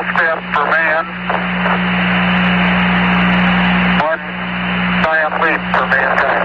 Small step for man, one giant leap for mankind.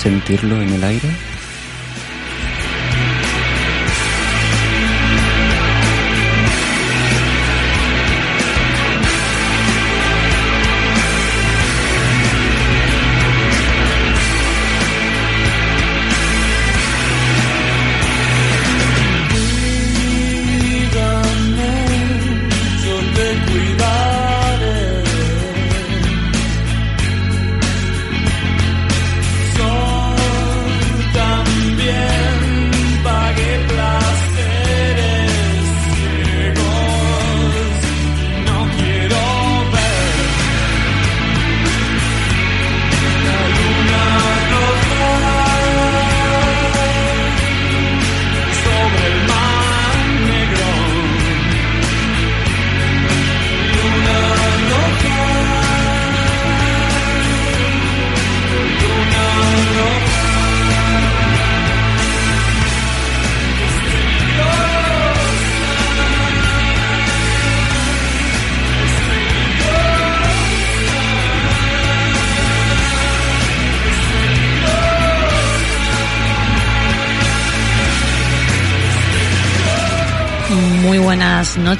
Sentirlo en el aire?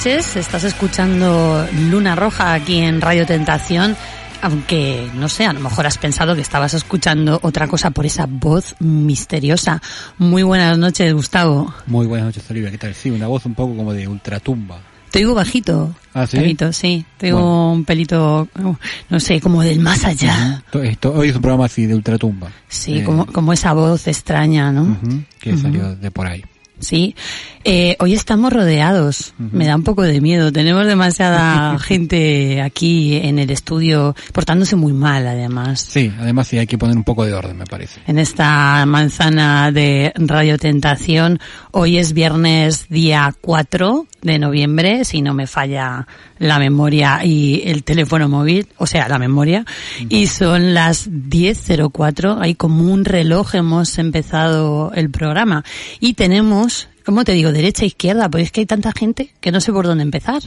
Noches, estás escuchando Luna Roja aquí en Radio Tentación, aunque no sé, a lo mejor has pensado que estabas escuchando otra cosa por esa voz misteriosa. Muy buenas noches, Gustavo. Muy buenas noches, Olivia. ¿Qué tal? Sí, una voz un poco como de ultratumba. Te digo bajito. ¿Ah, sí? Bajito, sí. Te digo Bueno. un pelito, oh, no sé, como del más allá. To- esto- hoy es un programa así de ultratumba. Sí, Eh, como, como esa voz extraña, ¿no? que salió de por ahí. Sí. Eh, hoy estamos rodeados. Me da un poco de miedo. Tenemos demasiada gente aquí en el estudio portándose muy mal, además. Sí, además sí hay que poner un poco de orden, me parece. En esta manzana de Radio Tentación, hoy es viernes día 4 de noviembre, si no me falla la memoria y el teléfono móvil, o sea, la memoria, y son las 10.04, hay como un reloj, hemos empezado el programa, y tenemos, ¿cómo te digo? Derecha, izquierda, pues es que hay tanta gente que no sé por dónde empezar.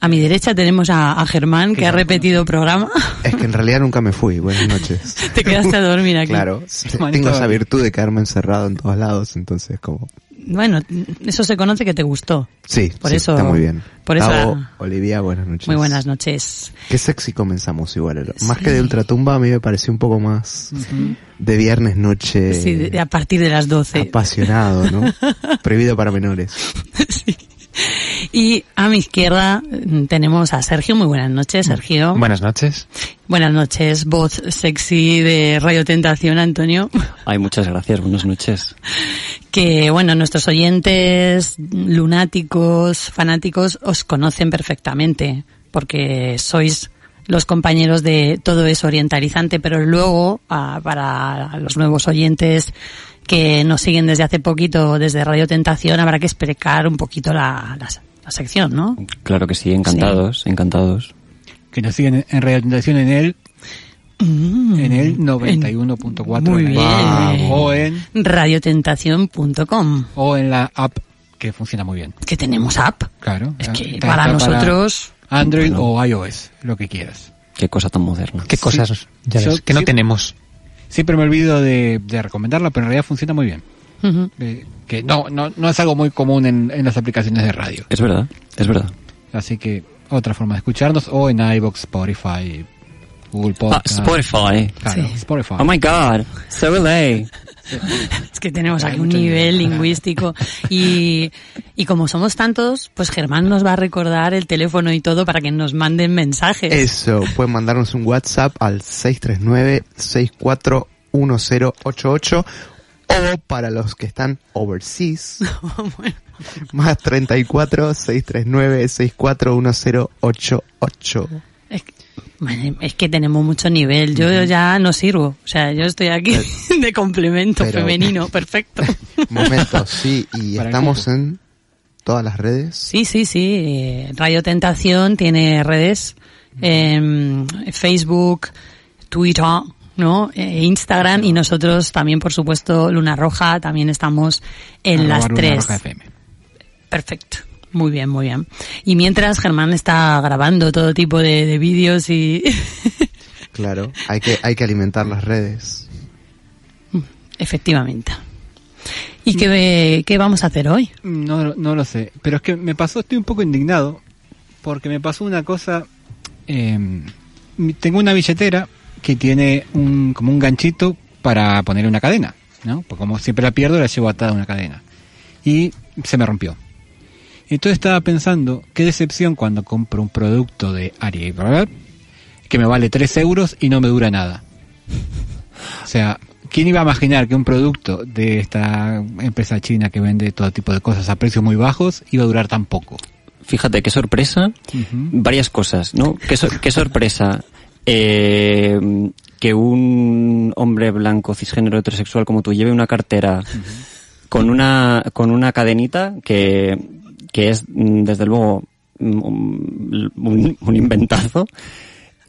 A mi derecha tenemos a, a Germán, que ha repetido programa. Es que en realidad nunca me fui. Buenas noches. Te quedaste a dormir aquí. Claro, tengo esa virtud de quedarme encerrado en todos lados, entonces como... Bueno, eso se conoce que te gustó. Sí, Por sí, eso- está muy bien. por eso- Olivia, buenas noches. Muy buenas noches. Qué sexy comenzamos igual. Más que de ultratumba a mí me pareció un poco más de viernes noche Sí, de- a partir de las 12. apasionado, ¿no? Prohibido para menores. Sí. Y a mi izquierda mm, tenemos a Sergio. Muy buenas noches, Sergio. Buenas noches. Buenas noches, voz sexy de Radio Tentación, Antonio. Ay, muchas gracias, buenas noches. Que, bueno, nuestros oyentes lunáticos, fanáticos, os conocen perfectamente, porque sois los compañeros de Todo es Orientalizante, pero luego, ah, para los nuevos oyentes que nos siguen desde hace poquito, desde Radio Tentación, habrá que explicar un poquito la, la, la sección, ¿no? Claro que sí, encantados, encantados. Que nos siguen en Radio Tentación en el en el 91.4 Muy en bien. la- o en Radiotentación.com. o en la app que funciona muy bien. Que tenemos app. Claro. Es que para nosotros, Android Bueno. o iOS, lo que quieras. Qué cosa tan moderna. ¿Qué cosas ya ves, que no sí. tenemos? Siempre me olvido de, de recomendarla, pero en realidad funciona muy bien. Eh, que no, no, no es algo muy común en, en las aplicaciones de radio. Es verdad, es verdad. Así que otra forma de escucharnos o en iVoox, Spotify, Google Ah, Podcast. Spotify. Claro, Sí. Spotify. Oh my god, so LA. es que tenemos Hay aquí un nivel lingüístico. Y, y como somos tantos, pues Germán nos va a recordar el teléfono y todo para que nos manden mensajes. Eso, pueden mandarnos un WhatsApp al 639-641088 o para los que están overseas, más 34 639 641088. Es que, es que tenemos mucho nivel. Yo ya no sirvo. O sea, yo estoy aquí de complemento Pero- femenino. Perfecto. Momento, sí, y estamos en todas las redes. Sí, sí, sí. eh, Radio Tentación tiene redes. em, Facebook, Twitter, ¿no? Eh, Instagram y nosotros también, por supuesto, Luna Roja, también estamos en Arroba las tres. Perfecto. Muy bien, muy bien. Y mientras Germán está grabando todo tipo de, de vídeos y Claro, hay que, hay que alimentar las redes. efectivamente. ¿Y qué, qué vamos a hacer hoy? No, no lo sé, pero es que me pasó, estoy un poco indignado, porque me pasó una cosa, eh, mi- tengo una billetera que tiene un, como un ganchito para poner una cadena, ¿no? Porque como siempre la pierdo, la llevo atada a una cadena. Y se me rompió. Entonces estaba pensando, qué decepción cuando compro un producto de AliExpress que me vale 3 euros y no me dura nada. O sea, ¿quién iba a imaginar que un producto de esta empresa china que vende todo tipo de cosas a precios muy bajos iba a durar tan poco? Fíjate, qué sorpresa. Varias cosas, ¿no? Qué sorpresa eh, que un hombre blanco cisgénero heterosexual como tú lleve una cartera con una con una cadenita que, que es mm, desde luego mm, un, un inventazo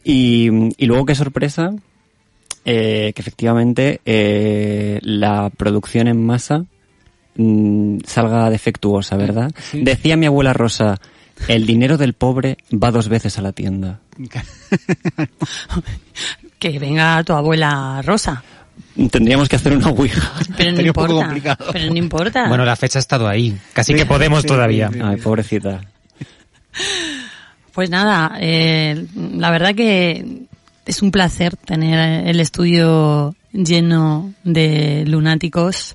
y, y luego qué sorpresa eh, que efectivamente eh, la producción en masa mm, salga defectuosa, ¿verdad? Sí. Decía mi abuela Rosa, el dinero del pobre va dos veces a la tienda. Que venga tu abuela Rosa. Tendríamos que hacer una ouija. Pero no Sería un poco importa. complicado. Pero no importa. Bueno, la fecha ha estado ahí. Casi que podemos sí, todavía. sí, sí. Ay, pobrecita. Pues nada, eh, la verdad que es un placer tener el estudio lleno de lunáticos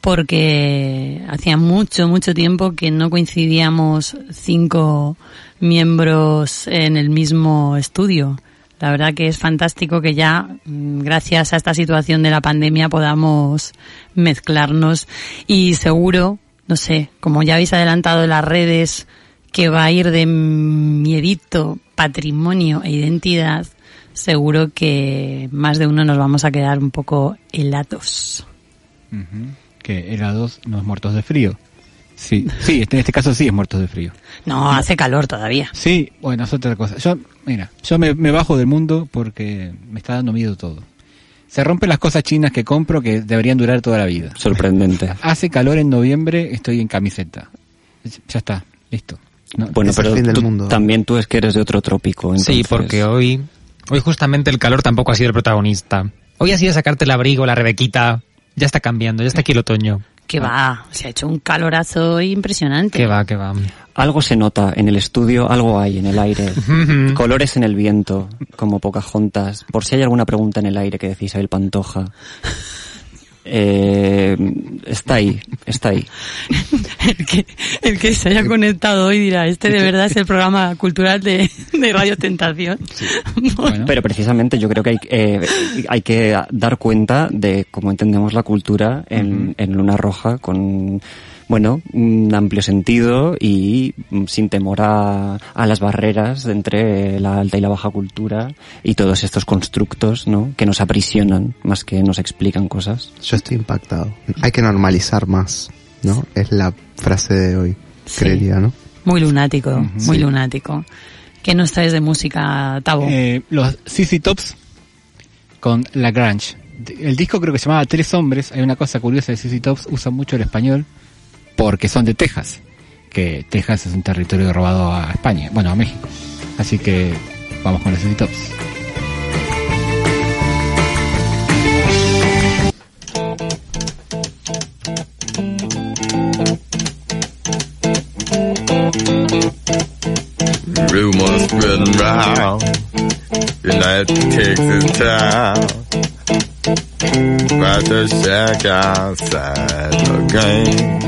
porque hacía mucho, mucho tiempo que no coincidíamos cinco miembros en el mismo estudio. La verdad que es fantástico que ya, mm, gracias a esta situación de la pandemia, podamos mezclarnos y seguro, no sé, como ya habéis adelantado las redes, que va a ir de miedito, patrimonio e identidad, seguro que más de uno nos vamos a quedar un poco helados. Que helados no es muertos de frío. Sí, sí, en este caso sí es muertos de frío. No, hace calor todavía. Sí, bueno, es otra cosa. Yo, mira, yo me, me bajo del mundo porque me está dando miedo todo. Se rompen las cosas chinas que compro que deberían durar toda la vida. Sorprendente. Hace calor en noviembre, estoy en camiseta. Ya está, listo. No, Bueno, el pero fin del tú- mundo. también tú es que eres de otro trópico. Sí, porque hoy, hoy justamente el calor tampoco ha sido el protagonista. Hoy ha sido sacarte el abrigo, la rebequita. Ya está cambiando, ya está aquí el otoño. Que va, se ha hecho un calorazo impresionante. Que va, que va. Algo se nota en el estudio, algo hay en el aire. Colores en el viento, como Pocahontas. Por si hay alguna pregunta en el aire que decís Isabel Pantoja. Eh, está ahí, está ahí. El que, el que se haya conectado hoy dirá, este de verdad es el programa cultural de, de Radio Tentación. Bueno, Pero precisamente yo creo que hay, eh, hay que dar cuenta de cómo entendemos la cultura en, en Luna Roja con, bueno, un amplio sentido y mm, sin temor a, a las barreras entre la alta y la baja cultura y todos estos constructos, ¿no? Que nos aprisionan más que nos explican cosas. Yo estoy impactado. Hay que normalizar más, ¿no? Es la frase de hoy, Sí. creería, ¿no? Muy lunático, muy lunático. ¿Qué nos traes de música, Tabo? eh, los CC Tops con Lagrange. El disco creo que se llamaba Tres Hombres. Hay una cosa curiosa de CC Tops, usan mucho el español porque son de Texas. Que Texas es un territorio robado a España, bueno, a México. Así que vamos con los Tops. Rumors spreading round. United Texas town. About to shack outside the game.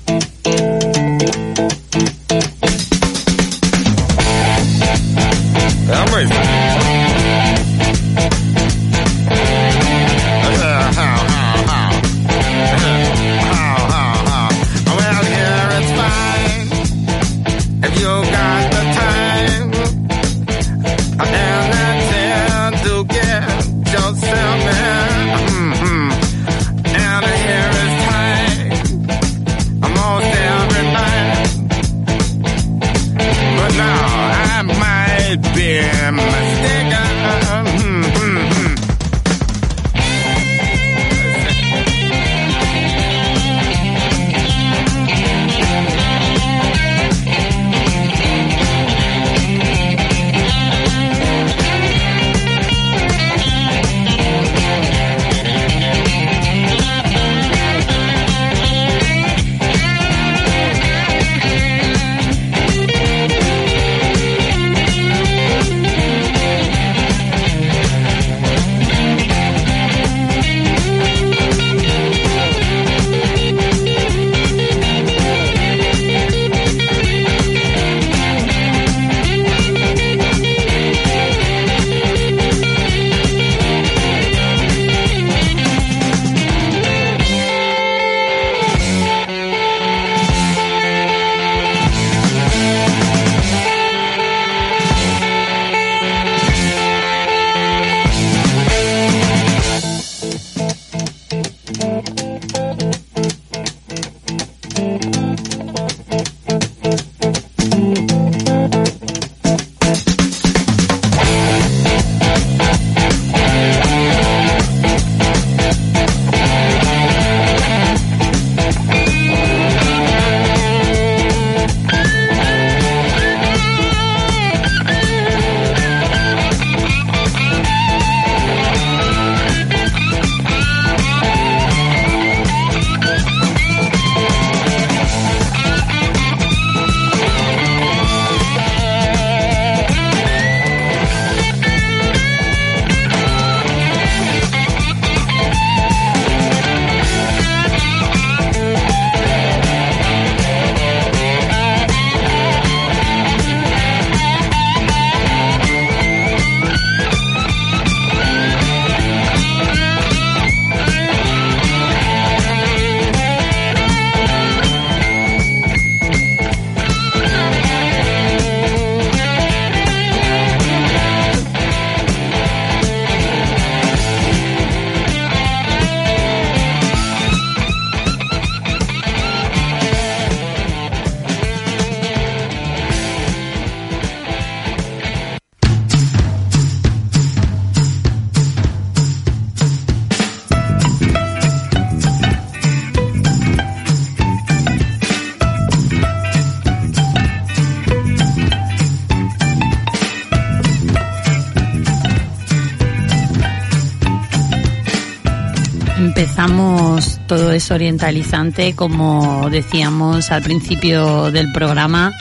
Todo es orientalizante, como decíamos al principio del programa,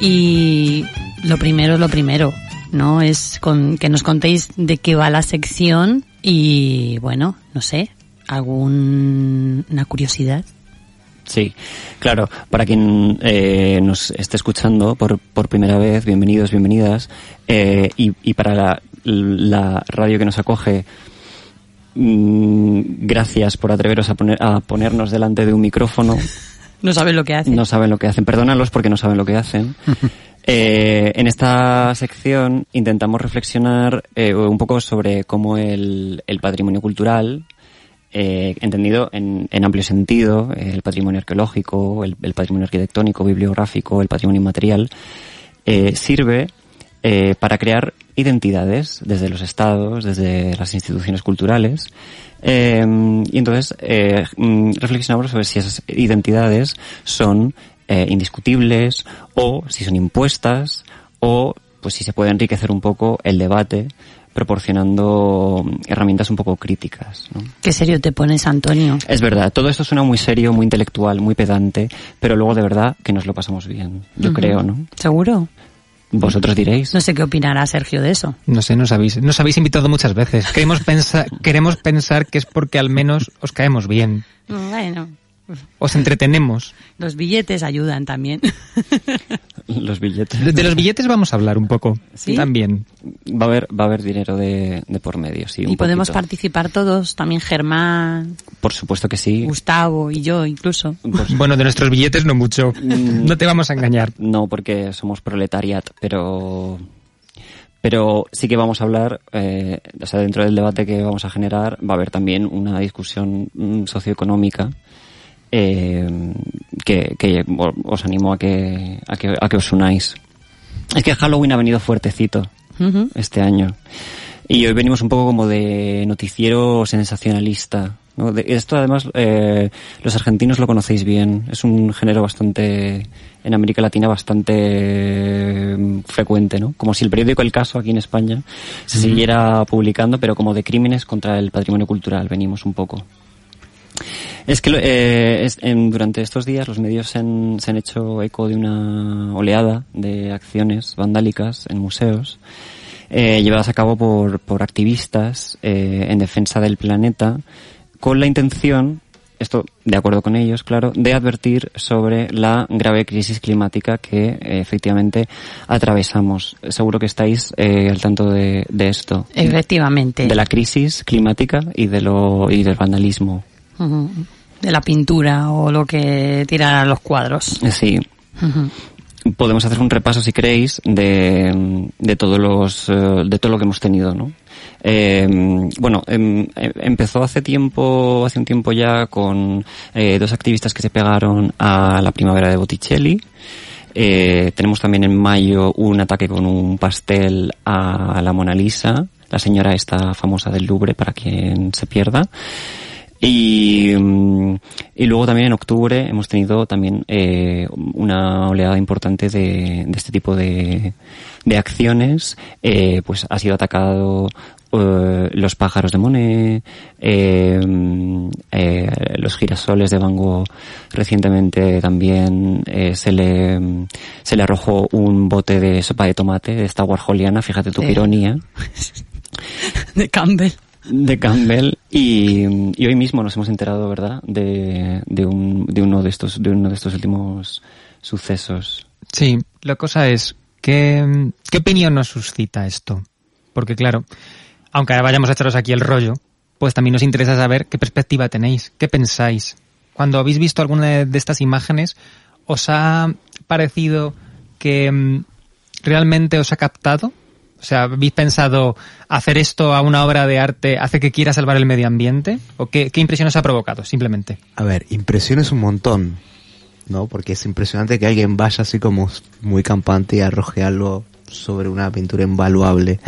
y lo primero es lo primero, ¿no? Es con, que nos contéis de qué va la sección y, bueno, no sé, alguna curiosidad. Sí, claro, para quien eh, nos esté escuchando por, por primera vez, bienvenidos, bienvenidas, eh, y, y para la, la radio que nos acoge, gracias por atreveros a, poner, a ponernos delante de un micrófono. No saben lo que hacen. No saben lo que hacen, perdónalos porque no saben lo que hacen. Eh, en esta sección intentamos reflexionar eh, un poco sobre cómo el, el patrimonio cultural, eh, entendido en, en amplio sentido, eh, el patrimonio arqueológico, el, el patrimonio arquitectónico, bibliográfico, el patrimonio inmaterial, eh, sirve eh, para crear identidades desde los estados, desde las instituciones culturales. Eh, y entonces eh, mm, reflexionamos sobre si esas identidades son eh, indiscutibles o si son impuestas o pues si se puede enriquecer un poco el debate proporcionando herramientas un poco críticas. ¿no? Qué serio te pones, Antonio. Es verdad, todo esto suena muy serio, muy intelectual, muy pedante, pero luego de verdad que nos lo pasamos bien, yo creo, ¿no? ¿Seguro? Vosotros diréis. No sé qué opinará Sergio de eso. No sé, nos habéis, nos habéis invitado muchas veces. Queremos pensar, queremos pensar que es porque al menos os caemos bien. Bueno, Os entretenemos. los billetes ayudan también. Los billetes. De, de los billetes vamos a hablar un poco. ¿Sí? También. Va a haber, va a haber dinero de, de por medio, sí. un y podemos poquito. participar todos, también Germán, Por supuesto que sí. Gustavo y yo incluso. Pues, Bueno, de nuestros billetes no mucho. No te vamos a engañar. no, porque somos proletariat, pero pero sí que vamos a hablar, eh, o sea, dentro del debate que vamos a generar va a haber también una discusión mm, socioeconómica eh, que, que os animo a que, a que a que os unáis. Es que Halloween ha venido fuertecito este año. Y hoy venimos un poco como de noticiero sensacionalista. ¿no? De- esto además eh, los argentinos lo conocéis bien. Es un género bastante, en América Latina, bastante mm, frecuente, ¿no? Como si el periódico El Caso aquí en España se siguiera publicando, pero como de crímenes contra el patrimonio cultural. Venimos un poco. Es que eh, es- en- durante estos días los medios se han, se han hecho eco de una oleada de acciones vandálicas en museos eh, llevadas a cabo por, por activistas eh, en defensa del planeta con la intención, esto de acuerdo con ellos, claro, de advertir sobre la grave crisis climática que eh, efectivamente atravesamos. Seguro que estáis eh, al tanto de, de esto. Efectivamente. De la crisis climática y de lo y del vandalismo. De la pintura o lo que tiran los cuadros. Sí. Podemos hacer un repaso, si queréis, de, de todos los, eh, de todo lo que hemos tenido, ¿no? Eh, bueno, em, em- empezó hace tiempo, hace un tiempo ya con eh, dos activistas que se pegaron a la primavera de Botticelli. Eh, tenemos también en mayo un ataque con un pastel a la Mona Lisa, la señora esta famosa del Louvre para quien se pierda. Y, mm, y luego también en octubre hemos tenido también eh, una oleada importante de, de este tipo de, de acciones. Eh, pues ha sido atacado eh, los pájaros de Monet, eh, mm, eh, los girasoles de Van Gogh. Recientemente también eh, se le se le arrojó un bote de sopa de tomate de esta warholiana. Fíjate tu ironía De Campbell. De Campbell y, y hoy mismo nos hemos enterado, ¿verdad? De, de, un, de uno de estos de uno de estos últimos sucesos. Sí, la cosa es, ¿qué, ¿qué opinión nos suscita esto? Porque claro, aunque ahora vayamos a echaros aquí el rollo, pues también nos interesa saber qué perspectiva tenéis, qué pensáis. Cuando habéis visto alguna de- estas imágenes, ¿os ha parecido que mm, realmente os ha captado? O sea, ¿habéis pensado hacer esto a una obra de arte hace que quiera salvar el medio ambiente? ¿O qué, qué impresión os ha provocado, simplemente? A ver, impresiones un montón, ¿no? Porque es impresionante que alguien vaya así como muy campante y arroje algo sobre una pintura invaluable.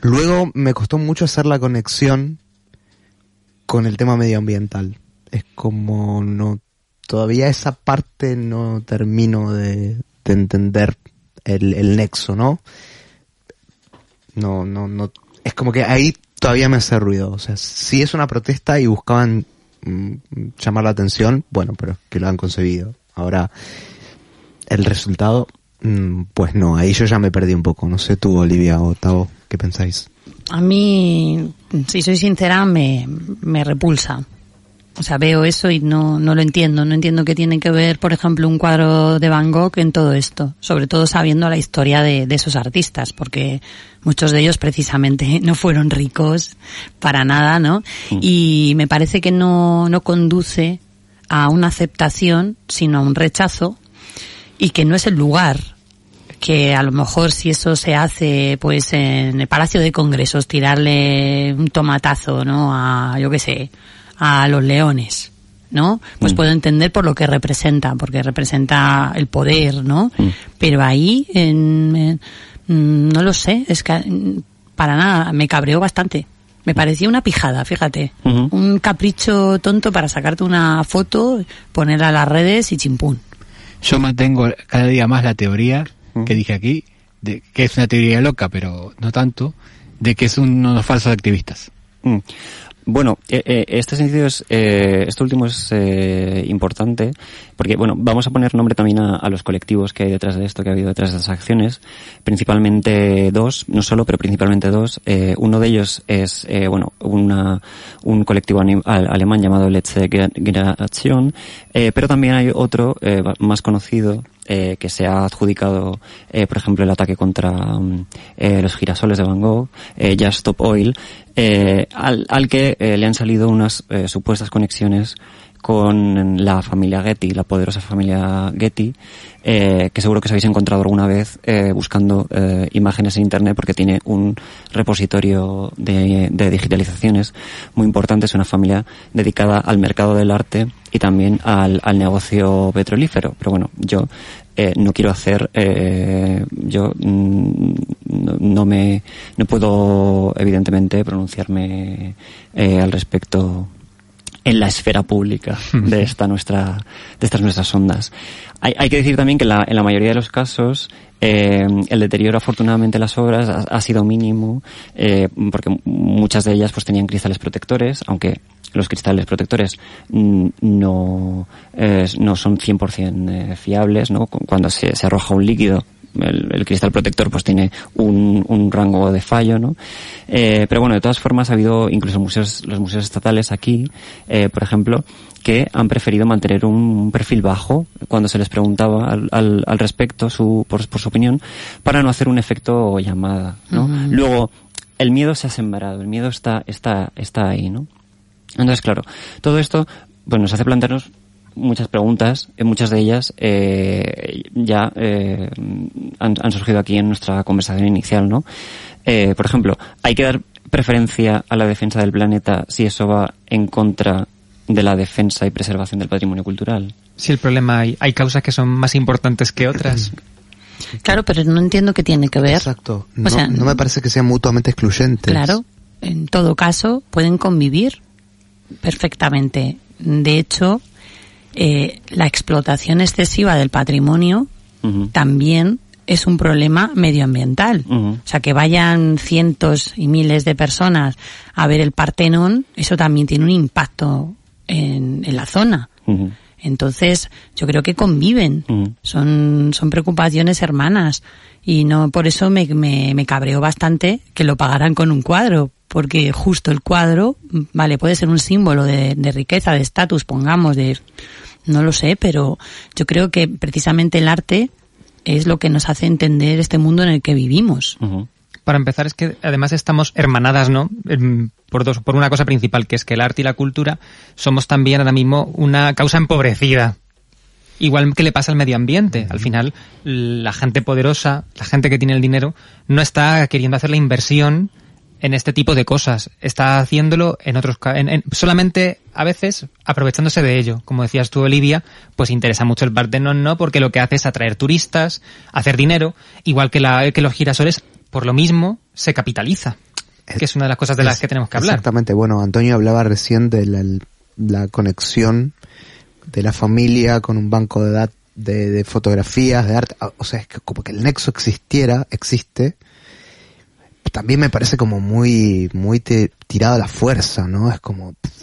Luego me costó mucho hacer la conexión con el tema medioambiental. Es como no, todavía esa parte no termino de, de entender el nexo, ¿no? No, no, no. Es como que ahí todavía me hace ruido. O sea, si es una protesta y buscaban mm, llamar la atención, bueno, pero es que lo han conseguido. Ahora, el resultado, mm, pues no, ahí yo ya me perdí un poco. No sé tú, Olivia o Tavo, ¿qué pensáis? A mí, si soy sincera, me, me repulsa. O sea, veo eso y no, no lo entiendo. No entiendo qué tiene que ver, por ejemplo, un cuadro de Van Gogh en todo esto. Sobre todo sabiendo la historia de, de esos artistas, porque muchos de ellos precisamente no fueron ricos para nada, ¿no? Y me parece que no, no conduce a una aceptación, sino a un rechazo y que no es el lugar que a lo mejor si eso se hace pues en el Palacio de Congresos tirarle un tomatazo no a yo qué sé a los leones no pues Mm. puedo entender por lo que representa porque representa el poder no pero ahí en, en- mm, no lo sé es que mm, para nada me cabreó bastante me parecía una pijada, fíjate. Un capricho tonto para sacarte una foto, ponerla a las redes y chimpún. Yo mantengo cada día más la teoría que dije aquí, de que es una teoría loca, pero no tanto, de que son unos falsos activistas. Mm. Bueno, eh, eh, este sentido es, eh, este último es eh, importante porque, bueno, vamos a poner nombre también a, los colectivos que hay detrás de esto, que ha habido detrás de estas acciones. Principalmente dos, no solo, pero principalmente dos. Eh, uno de ellos es, eh, bueno, una, un colectivo alemán llamado Letzte Generation, eh, pero también hay otro eh, más conocido eh, que se ha adjudicado, eh, por ejemplo, el ataque contra mm, eh, los girasoles de Van Gogh, eh, Just Stop Oil, eh, al, al que eh, le han salido unas supuestas conexiones con la familia Getty, la poderosa familia Getty, eh, que seguro que os habéis encontrado alguna vez eh, buscando eh, imágenes en internet porque tiene un repositorio de, digitalizaciones muy importante. Es una familia dedicada al mercado del arte y también al, al negocio petrolífero. Pero bueno, yo eh, no quiero hacer, eh, yo mm, no, no me, no puedo evidentemente pronunciarme eh, al respecto en la esfera pública de esta nuestra de estas nuestras ondas. Hay, hay que decir también que en la, en la mayoría de los casos eh, el deterioro afortunadamente de las obras ha, ha sido mínimo eh, porque muchas de ellas pues tenían cristales protectores, aunque los cristales protectores no eh, no son 100% eh, fiables, ¿no? Cu- Cuando se, se arroja un líquido el, el cristal protector pues tiene un, un rango de fallo, ¿no? Eh, pero bueno, de todas formas ha habido incluso museos, los museos estatales aquí, eh, por ejemplo, que han preferido mantener un, perfil bajo cuando se les preguntaba al, al, al respecto su, por, por su opinión, para no hacer un efecto llamada, ¿no? Luego, el miedo se ha sembrado, el miedo está, está, está ahí, ¿no? Entonces, claro, todo esto pues nos hace plantearnos muchas preguntas, eh, muchas de ellas eh, ya eh, han, han surgido aquí en nuestra conversación inicial, ¿no? Eh, por ejemplo, ¿hay que dar preferencia a la defensa del planeta si eso va en contra de la defensa y preservación del patrimonio cultural? Si el problema hay, hay causas que son más importantes que otras. Claro, pero no entiendo qué tiene que ver. Exacto. No, O sea, no me parece que sean mutuamente excluyentes. Claro, en todo caso pueden convivir perfectamente. De hecho, eh, la explotación excesiva del patrimonio también es un problema medioambiental. O sea, que vayan cientos y miles de personas a ver el Partenón, eso también tiene un impacto en, en la zona. Entonces, yo creo que conviven. Son, son preocupaciones hermanas. Y no, por eso me, me, me cabreó bastante que lo pagaran con un cuadro. Porque justo el cuadro, mm, vale, puede ser un símbolo de, de riqueza, de estatus, pongamos, de, no lo sé, pero yo creo que precisamente el arte es lo que nos hace entender este mundo en el que vivimos. Para empezar, es que además estamos hermanadas, ¿no? Por, dos, por una cosa principal, que es que el arte y la cultura somos también ahora mismo una causa empobrecida. Igual que le pasa al medio ambiente. Al final, la gente poderosa, la gente que tiene el dinero, no está queriendo hacer la inversión en este tipo de cosas. Está haciéndolo en otros, en- en- solamente a veces aprovechándose de ello. Como decías tú, Olivia, pues interesa mucho el Partenón, ¿no? Porque lo que hace es atraer turistas, hacer dinero, igual que, la, que los girasoles, por lo mismo, se capitaliza. Que es una de las cosas de las Es- que tenemos que hablar. Exactamente. Bueno, Antonio hablaba recién de la, la conexión de la familia con un banco de, de, de fotografías, de arte. O sea, es que como que el nexo existiera, existe. También me parece como muy, muy te- tirado a la fuerza, ¿no? Es como, pff,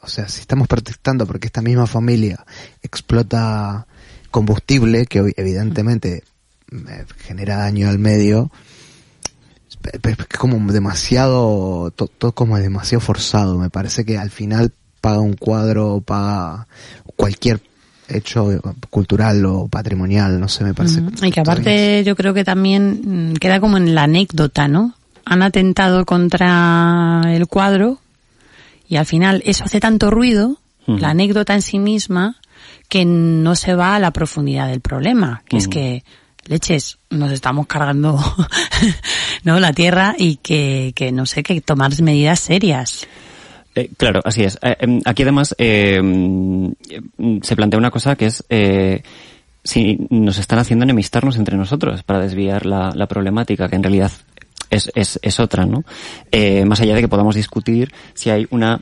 o sea, si estamos protestando porque esta misma familia explota combustible que hoy evidentemente genera daño al medio, es como demasiado, to- todo como demasiado forzado. Me parece que al final paga un cuadro, paga cualquier hecho cultural o patrimonial, no sé, me parece. Y que aparte yo creo que también mm, queda como en la anécdota, ¿no? Han atentado contra el cuadro y al final eso hace tanto ruido, la anécdota en sí misma, que no se va a la profundidad del problema, que es que leches, nos estamos cargando no la tierra y que, que no sé, que tomar medidas serias. Eh, claro, así es. Eh, em, aquí además eh, mm, se plantea una cosa que es si nos están haciendo enemistarnos entre nosotros para desviar la, la problemática, que en realidad es, es, es otra, ¿no? Eh, más allá de que podamos discutir si hay una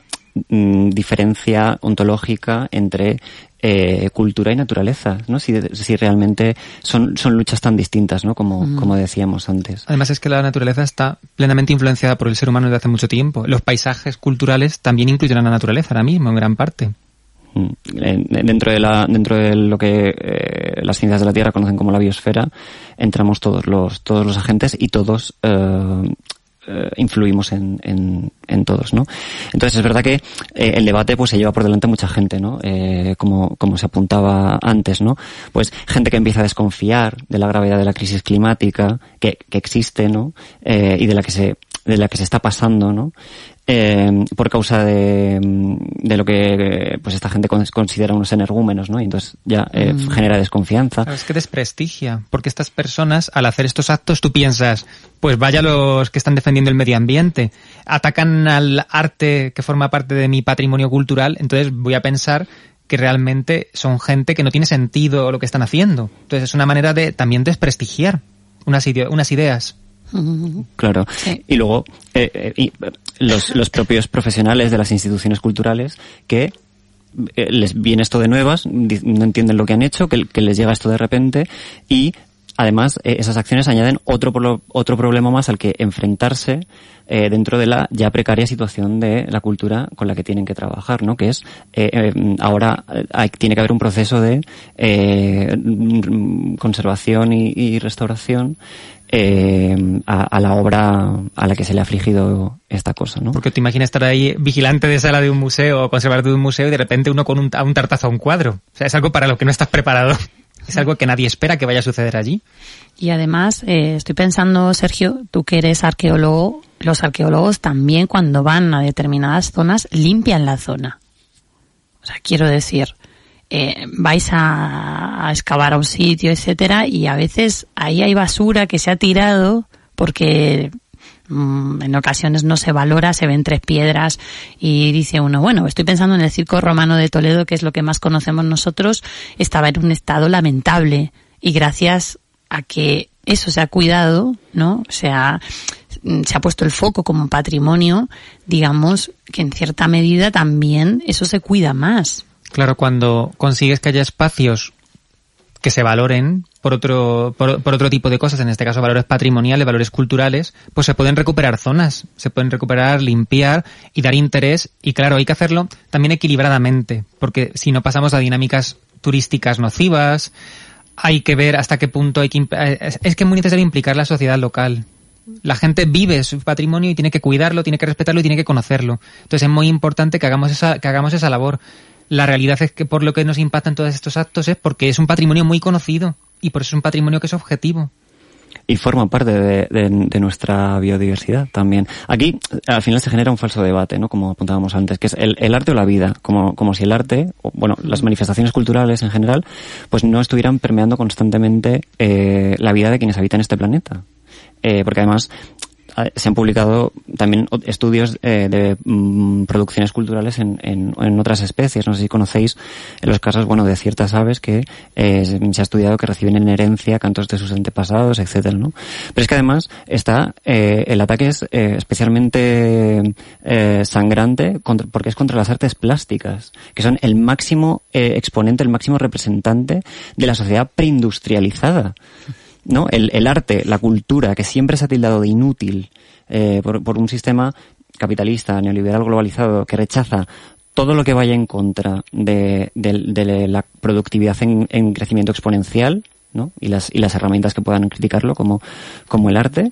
mm, diferencia ontológica entre eh, cultura y naturaleza, ¿no? Si, si realmente son, son luchas tan distintas, ¿no? Como, Mm. como decíamos antes. Además es que la naturaleza está plenamente influenciada por el ser humano desde hace mucho tiempo. Los paisajes culturales también incluyen a la naturaleza ahora mismo, en gran parte. Mm. En- Dentro de la, dentro de lo que eh, las ciencias de la Tierra conocen como la biosfera, entramos todos los, todos los agentes y todos eh, eh, influimos en, en, todos, ¿no? Entonces es verdad que el debate pues se lleva por delante mucha gente, ¿no? Como, como se apuntaba antes, ¿no? Pues gente que empieza a desconfiar de la gravedad de la crisis climática que, que existe, ¿no? Y de la que se de la que se está pasando, ¿no? Eh, por causa de, de lo que pues esta gente con- considera unos energúmenos, ¿no? Y entonces ya eh, Mm. genera desconfianza. Es que desprestigia, porque estas personas, al hacer estos actos, tú piensas, pues vaya los que están defendiendo el medio ambiente, atacan al arte que forma parte de mi patrimonio cultural, entonces voy a pensar que realmente son gente que no tiene sentido lo que están haciendo. Entonces es una manera de también desprestigiar unas, ide- unas ideas. Claro. Y luego, eh, eh, y, los, los propios profesionales de las instituciones culturales que eh, les viene esto de nuevas, no entienden lo que han hecho, que, les llega esto de repente y además eh, esas acciones añaden otro, otro problema más al que enfrentarse eh, dentro de la ya precaria situación de la cultura con la que tienen que trabajar, ¿no? Que es eh, ahora hay- tiene que haber un proceso de conservación y restauración eh, a, a la obra a la que se le ha afligido esta cosa, ¿no? Porque te imaginas estar ahí vigilante de sala de un museo o conservador de un museo y de repente uno con un, a un tartazo a un cuadro. O sea, es algo para lo que no estás preparado. Es algo que nadie espera que vaya a suceder allí. Y además, eh, estoy pensando, Sergio, tú que eres arqueólogo, los arqueólogos también cuando van a determinadas zonas limpian la zona. O sea, quiero decir, eh, vais a, a excavar a un sitio, etcétera, y a veces ahí hay basura que se ha tirado porque mm, en ocasiones no se valora, se ven tres piedras y dice uno, bueno, estoy pensando en el circo romano de Toledo, que es lo que más conocemos nosotros, estaba en un estado lamentable y gracias a que eso se ha cuidado, ¿no? Se ha, se ha puesto el foco como patrimonio, digamos que en cierta medida también eso se cuida más. Claro, cuando consigues que haya espacios que se valoren por otro, por, por otro tipo de cosas, en este caso valores patrimoniales, valores culturales, pues se pueden recuperar zonas, se pueden recuperar, limpiar y dar interés. Y claro, hay que hacerlo también equilibradamente, porque si no pasamos a dinámicas turísticas nocivas, hay que ver hasta qué punto hay que... eh, Es es que es muy necesario implicar la sociedad local. La gente vive su patrimonio y tiene que cuidarlo, tiene que respetarlo y tiene que conocerlo. Entonces es muy importante que hagamos esa, que hagamos esa labor. La realidad es que por lo que nos impactan todos estos actos es porque es un patrimonio muy conocido y por eso es un patrimonio que es objetivo. y forma parte de, nuestra biodiversidad también. Aquí, al final, se genera un falso debate, ¿no? Como apuntábamos antes, que es el, arte o la vida, como, como si el arte, o, bueno, las manifestaciones culturales en general, pues no estuvieran permeando constantemente eh, la vida de quienes habitan este planeta. Eh, porque además se han publicado también estudios eh, de mm, producciones culturales en, en, otras especies. No sé si conocéis los casos, bueno, de ciertas aves que eh, se ha estudiado que reciben en herencia cantos de sus antepasados, etcétera, ¿no? Pero es que además está eh, el ataque es eh, especialmente eh, sangrante contra- porque es contra las artes plásticas, que son el máximo exponente, el máximo representante de la sociedad preindustrializada. ¿No? El, el arte, la cultura, que siempre se ha tildado de inútil eh, por, por un sistema capitalista, neoliberal, globalizado, que rechaza todo lo que vaya en contra de, de- de la productividad en, en crecimiento exponencial, ¿no? Y las, y las herramientas que puedan criticarlo, como, como el arte,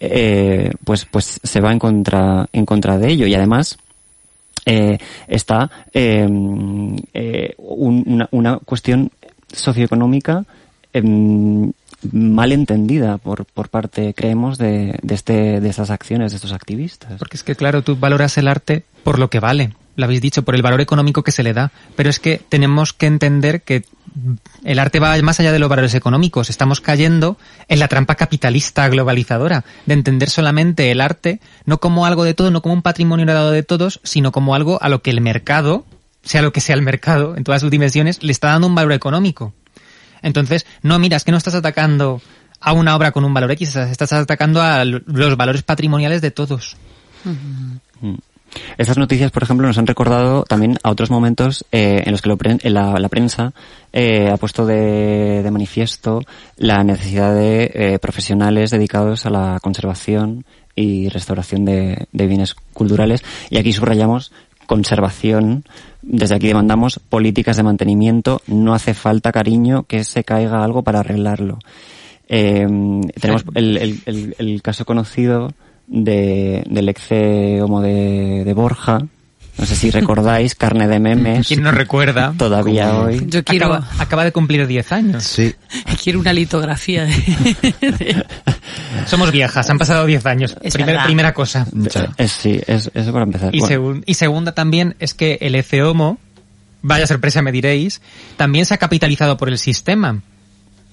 eh, pues, pues se va en contra, en contra de ello. Y además, eh, está eh, un- una, una cuestión socioeconómica em, mal entendida por, por parte, creemos, de, de, este, de estas acciones, de estos activistas. Porque es que, claro, tú valoras el arte por lo que vale. Lo habéis dicho, por el valor económico que se le da. Pero es que tenemos que entender que el arte va más allá de los valores económicos. Estamos cayendo en la trampa capitalista globalizadora de entender solamente el arte no como algo de todo, no como un patrimonio heredado de todos, sino como algo a lo que el mercado, sea lo que sea el mercado, en todas sus dimensiones, le está dando un valor económico. Entonces, no, mira, es que no estás atacando a una obra con un valor X, estás atacando a los valores patrimoniales de todos. Mm. Estas noticias, por ejemplo, nos han recordado también a otros momentos eh, en los que la, prensa eh, ha puesto de, manifiesto la necesidad de eh, profesionales dedicados a la conservación y restauración de bienes culturales. Y aquí subrayamos conservación. Desde aquí demandamos políticas de mantenimiento. No hace falta, cariño, que se caiga algo para arreglarlo. Eh, tenemos el, el- el- el caso conocido de, del ex homo de, de Borja. No sé si recordáis, carne de memes. ¿Quién no recuerda? Todavía hoy. Yo quiero, Acaba, acaba de cumplir 10 años. Sí. quiero una litografía de, Somos viejas, han pasado 10 años. Es Primer- verdad. primera cosa. Es, sí, es, eso para empezar. Y, Bueno, segun- y segunda también es que el ECOMO, vaya sorpresa me diréis, también se ha capitalizado por el sistema.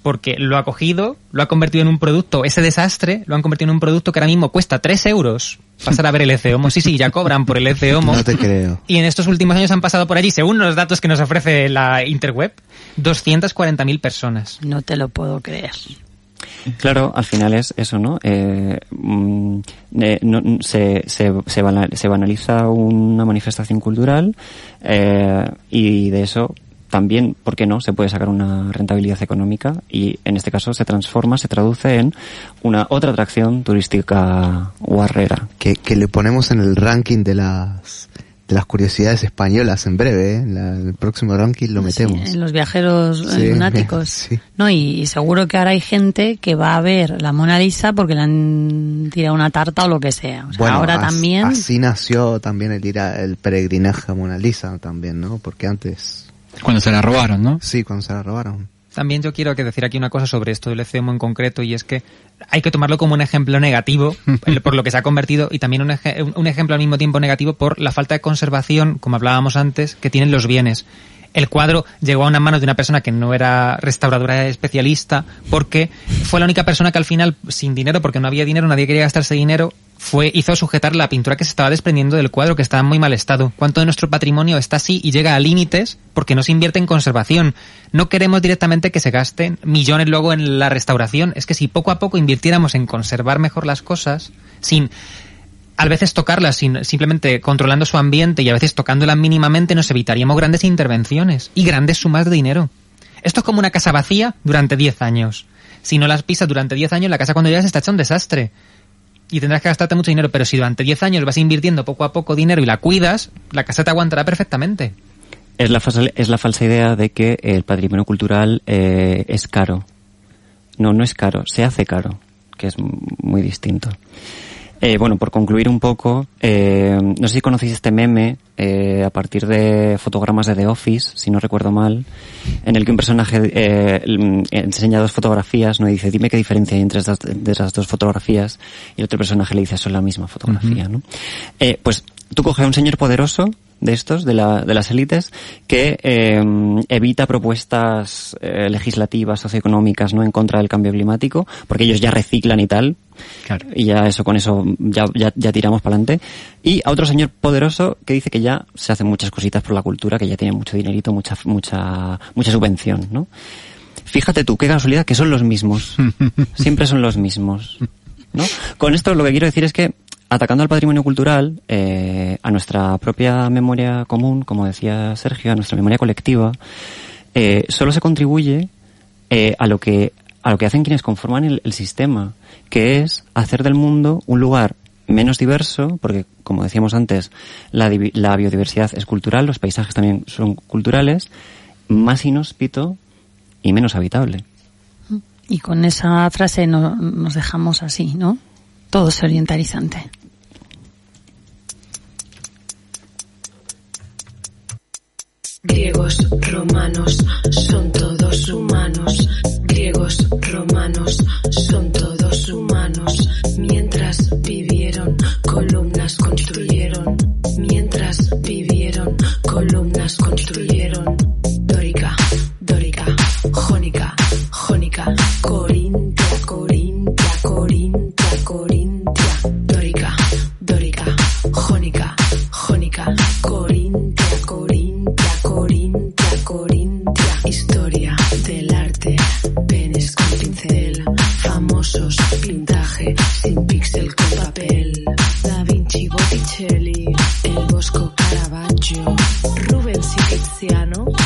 Porque lo ha cogido, lo ha convertido en un producto, ese desastre, lo han convertido en un producto que ahora mismo cuesta 3 euros. Pasar a ver el ECOMO. Sí, sí, ya cobran por el ECOMO. No te creo. Y en estos últimos años han pasado por allí, según los datos que nos ofrece la interweb, 240.000 personas. No te lo puedo creer. Claro, al final es eso, ¿no? Eh, mm, eh, no- se, se, se banaliza una manifestación cultural eh, y de eso también, ¿por qué no? Se puede sacar una rentabilidad económica y en este caso se transforma, se traduce en una otra atracción turística guarrera. Que, que le ponemos en el ranking de las de las curiosidades españolas en breve, ¿eh? En la- el próximo ranking lo metemos. Sí, en los viajeros eh, Sí, lunáticos. sí. No, y, y seguro que ahora hay gente que va a ver la Mona Lisa porque le han tirado una tarta o lo que sea. O sea, Bueno, ahora as- también. Así nació también el ir a- el peregrinaje a Mona Lisa también, ¿no? Porque antes, Cuando se la robaron, ¿no? sí, cuando se la robaron. También yo quiero que decir aquí una cosa sobre esto del ECOMO en concreto y es que hay que tomarlo como un ejemplo negativo por lo que se ha convertido y también un, eje- un- un ejemplo al mismo tiempo negativo por la falta de conservación, como hablábamos antes, que tienen los bienes. El cuadro llegó a unas manos de una persona que no era restauradora especialista porque fue la única persona que al final, sin dinero, porque no había dinero, nadie quería gastarse dinero, fue, hizo sujetar la pintura que se estaba desprendiendo del cuadro, que estaba en muy mal estado. ¿Cuánto de nuestro patrimonio está así y llega a límites porque no se invierte en conservación? No queremos directamente que se gasten millones luego en la restauración. Es que si poco a poco invirtiéramos en conservar mejor las cosas, sin a veces tocarlas sin, simplemente controlando su ambiente y a veces tocándolas mínimamente nos evitaríamos grandes intervenciones y grandes sumas de dinero. Esto es como una casa vacía durante 10 años. Si no las pisas durante 10 años, la casa cuando llegas está hecha un desastre. Y tendrás que gastarte mucho dinero, pero si durante 10 años vas invirtiendo poco a poco dinero y la cuidas, la casa te aguantará perfectamente. Es la, falsa, es la falsa idea de que el patrimonio cultural eh, es caro. No, no es caro, se hace caro, que es muy distinto. Eh, bueno, por concluir un poco, eh, no sé si conocéis este meme eh, a partir de fotogramas de The Office, si no recuerdo mal, en el que un personaje eh, mm, enseña dos fotografías, no y dice, dime qué diferencia hay entre esas, de esas dos fotografías, y el otro personaje le dice, son la misma fotografía, ¿no? Eh, pues tú coges a un señor poderoso de estos, de, la, de las élites, que eh, evita propuestas eh, legislativas, socioeconómicas, ¿no? En contra del cambio climático, porque ellos ya reciclan y tal. Claro. Y ya eso, con eso, ya, ya, ya tiramos para adelante. Y a otro señor poderoso que dice que ya se hacen muchas cositas por la cultura, que ya tiene mucho dinerito, mucha, mucha, mucha subvención, ¿no? Fíjate tú, qué casualidad, que son los mismos. Siempre son los mismos. ¿no? Con esto lo que quiero decir es que atacando al patrimonio cultural, eh, a nuestra propia memoria común, como decía Sergio, a nuestra memoria colectiva, eh, solo se contribuye eh, a lo que a lo que hacen quienes conforman el, sistema, que es hacer del mundo un lugar menos diverso, porque como decíamos antes, la, la biodiversidad es cultural, los paisajes también son culturales, más inhóspito y menos habitable. Y con esa frase no- nos dejamos así, ¿no? Todo es orientalizante. Griegos, romanos, son todos humanos. Griegos, romanos, son todos humanos. Mientras vivieron, columnas construyeron. Mientras vivieron, columnas construyeron. Rubens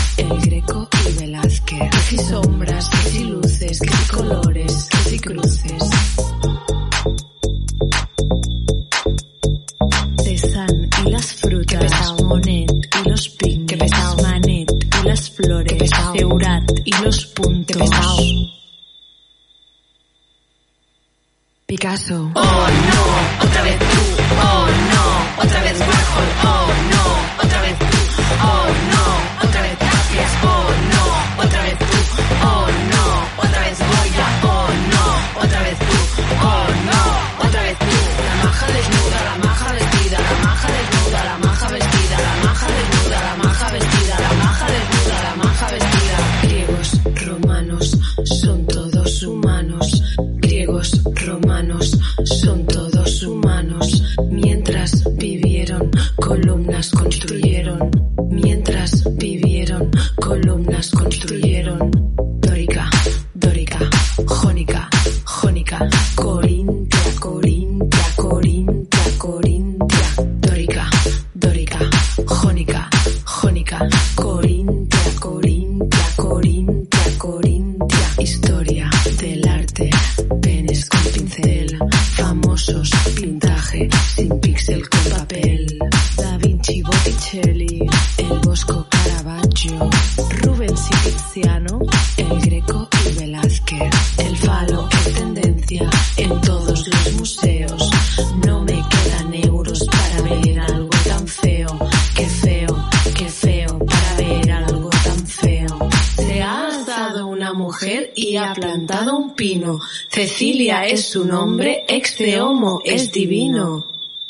y ha plantado un pino. Cecilia es su nombre, ex de homo es divino.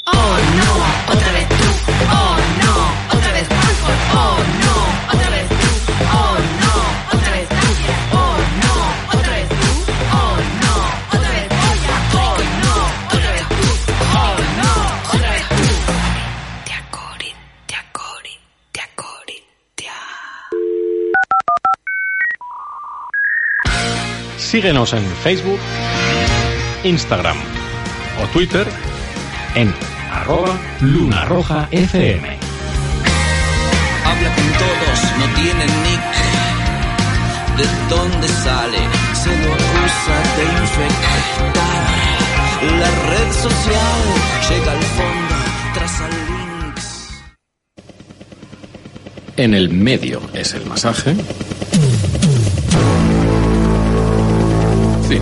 Oh no, otra vez tú. Oh no, otra vez Stanford. Oh no, Síguenos en Facebook, Instagram o Twitter en arroba Luna Roja FM. Habla con todos, no tiene nick. ¿De dónde sale? Se lo acusa de infectar. La red social llega al fondo, traza links. En el medio es el masaje. Ser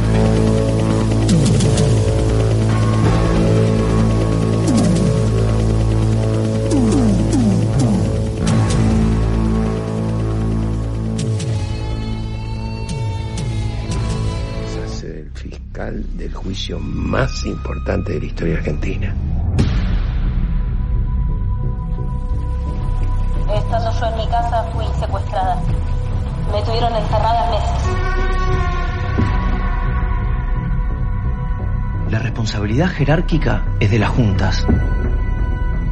el fiscal del juicio más importante de la historia argentina. Estando yo en mi casa fui secuestrada. Me tuvieron encerrada meses. La responsabilidad jerárquica es de las juntas.